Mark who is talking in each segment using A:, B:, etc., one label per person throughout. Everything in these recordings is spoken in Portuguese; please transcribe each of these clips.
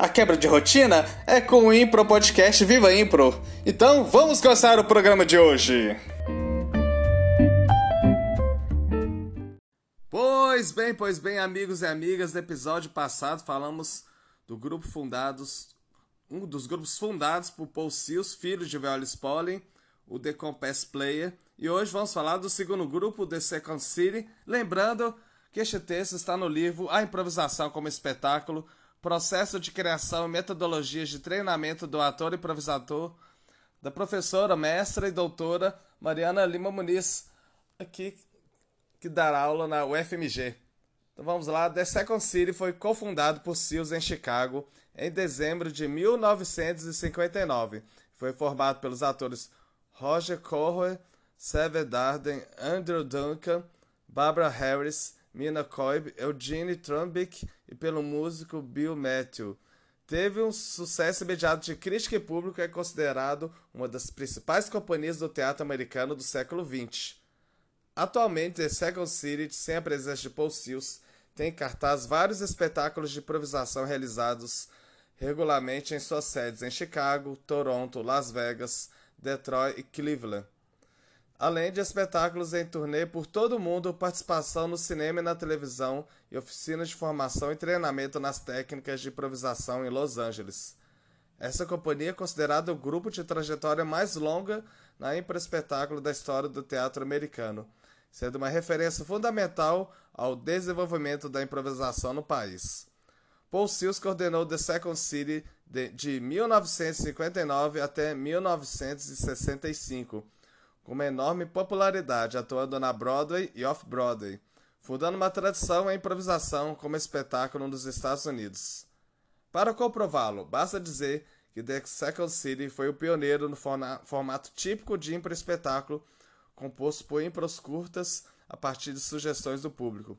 A: A quebra de rotina é com o Impro Podcast Viva Impro. Então vamos começar o programa de hoje. Pois bem, pois bem, amigos e amigas, no episódio passado falamos do grupo fundados, um dos grupos fundados por Paul Seals, filho de Veolis Pollen, o The Compass Player, e hoje vamos falar do segundo grupo, The Second City, lembrando que este texto está no livro A Improvisação como Espetáculo, processo de criação e metodologias de treinamento do ator improvisador da professora, mestra e doutora Mariana Lima Muniz, aqui que dará aula na UFMG. Então vamos lá, The Second City foi cofundado por Seals em Chicago em dezembro de 1959. Foi formado pelos atores Roger Correr, Sever Darden, Andrew Duncan, Barbara Harris, Mina Coib, Eugene Trumbick e pelo músico Bill Matthew. Teve um sucesso imediato de crítica e público e é considerado uma das principais companhias do teatro americano do século XX. Atualmente, The Second City, sem a presença de Paul Seals, tem em cartaz vários espetáculos de improvisação realizados regularmente em suas sedes em Chicago, Toronto, Las Vegas, Detroit e Cleveland além de espetáculos em turnê por todo o mundo, participação no cinema e na televisão e oficinas de formação e treinamento nas técnicas de improvisação em Los Angeles. Essa companhia é considerada o grupo de trajetória mais longa na impro-espetáculo da história do teatro americano, sendo uma referência fundamental ao desenvolvimento da improvisação no país. Paul Seals coordenou The Second City de, de 1959 até 1965 com uma enorme popularidade, atuando na Broadway e Off-Broadway, fundando uma tradição em improvisação como espetáculo nos Estados Unidos. Para comprová-lo, basta dizer que The Second City foi o pioneiro no formato típico de impro-espetáculo, composto por impros curtas a partir de sugestões do público.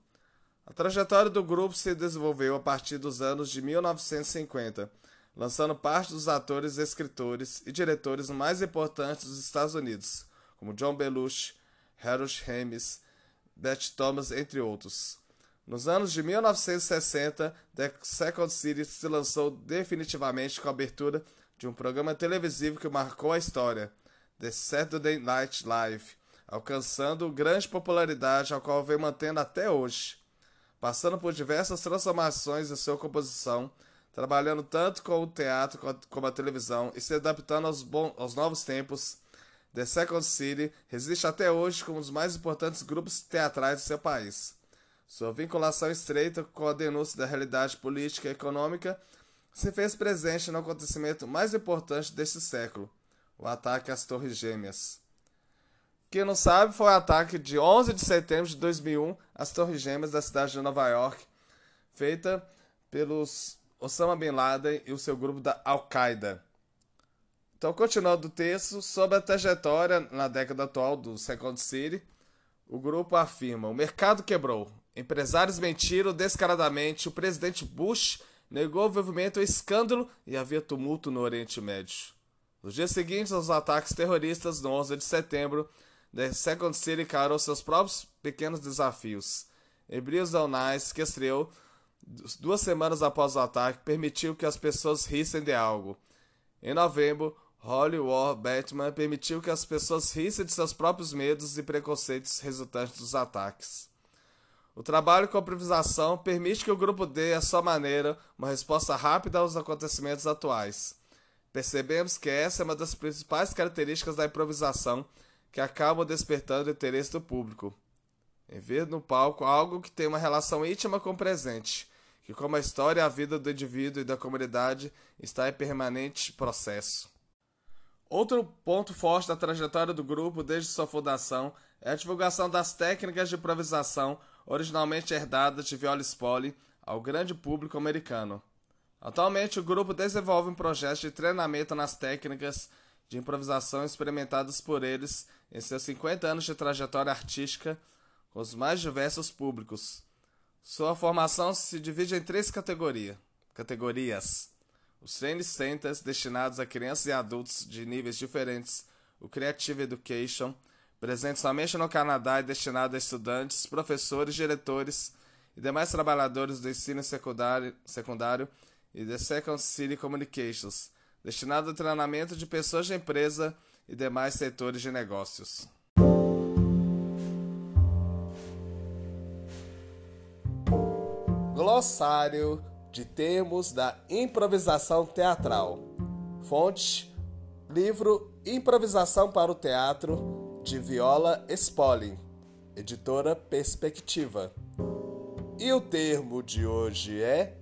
A: A trajetória do grupo se desenvolveu a partir dos anos de 1950, lançando parte dos atores, escritores e diretores mais importantes dos Estados Unidos, como John Belushi, Harold Ramis, Beth Thomas, entre outros. Nos anos de 1960, The Second City se lançou definitivamente com a abertura de um programa televisivo que marcou a história, The Saturday Night Live, alcançando grande popularidade, ao qual vem mantendo até hoje. Passando por diversas transformações em sua composição, trabalhando tanto com o teatro como a televisão e se adaptando aos, aos novos tempos, The Second City resiste até hoje como um dos mais importantes grupos teatrais de seu país. Sua vinculação estreita com a denúncia da realidade política e econômica se fez presente no acontecimento mais importante deste século, o ataque às Torres Gêmeas. Quem não sabe, foi o ataque de 11 de setembro de 2001 às Torres Gêmeas da cidade de Nova York, feita pelos Osama Bin Laden e o seu grupo da Al-Qaeda. Então, continuando o texto, sobre a trajetória na década atual do Second City, o grupo afirma: o mercado quebrou, empresários mentiram descaradamente, o presidente Bush negou o envolvimento ao escândalo e havia tumulto no Oriente Médio. Nos dias seguintes aos ataques terroristas, no 11 de setembro, The Second City encarou seus próprios pequenos desafios. Embrios Nice, que estreou duas semanas após o ataque, permitiu que as pessoas rissem de algo. Em novembro, Holy War Batman permitiu que as pessoas rissem de seus próprios medos e preconceitos resultantes dos ataques. O trabalho com improvisação permite que o grupo dê, à sua maneira, uma resposta rápida aos acontecimentos atuais. Percebemos que essa é uma das principais características da improvisação que acabam despertando o interesse do público. Em ver no palco algo que tem uma relação íntima com o presente, que como a história e a vida do indivíduo e da comunidade está em permanente processo. Outro ponto forte da trajetória do grupo desde sua fundação é a divulgação das técnicas de improvisação originalmente herdadas de Viola Spoli ao grande público americano. Atualmente, o grupo desenvolve um projeto de treinamento nas técnicas de improvisação experimentadas por eles em seus 50 anos de trajetória artística com os mais diversos públicos. Sua formação se divide em três categoria, categorias: os training centers destinados a crianças e adultos de níveis diferentes, o Creative Education, presente somente no Canadá e destinado a estudantes, professores, diretores e demais trabalhadores do ensino secundário, secundário e The Second City Communications, destinado ao treinamento de pessoas de empresa e demais setores de negócios. Glossário de termos da improvisação teatral. Fonte: livro Improvisação para o Teatro de Viola Spolin, editora Perspectiva. E o termo de hoje é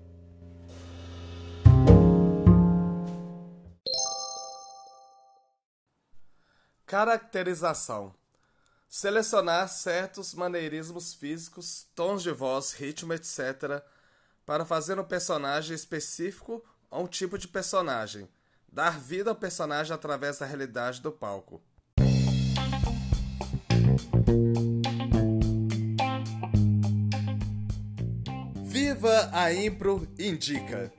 A: Caracterização. Selecionar certos maneirismos físicos, tons de voz, ritmo, etc., para fazer um personagem específico ou um tipo de personagem. Dar vida ao personagem através da realidade do palco. Viva a Impro Indica!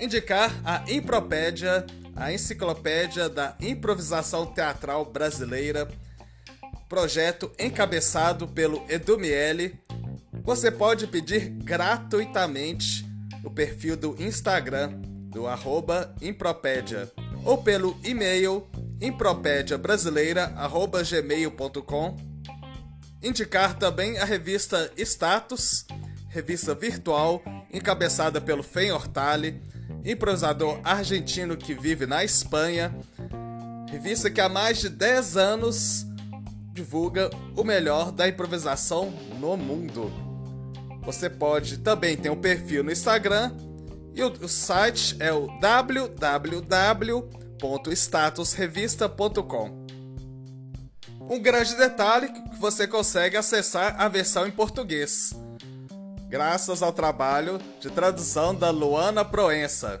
A: Indicar a Impropédia a Enciclopédia da Improvisação Teatral Brasileira, projeto encabeçado pelo Edu Miele. Você pode pedir gratuitamente no perfil do Instagram do arroba Impropédia ou pelo e-mail impropediabrasileira.gmail.com Indicar também a revista Status, revista virtual encabeçada pelo Fen Hortali, improvisador argentino que vive na Espanha, revista que há mais de 10 anos divulga o melhor da improvisação no mundo. Você pode também ter um perfil no Instagram e o, o site é o www.statusrevista.com. Um grande detalhe que você consegue acessar a versão em português graças ao trabalho de tradução da Luana Proença.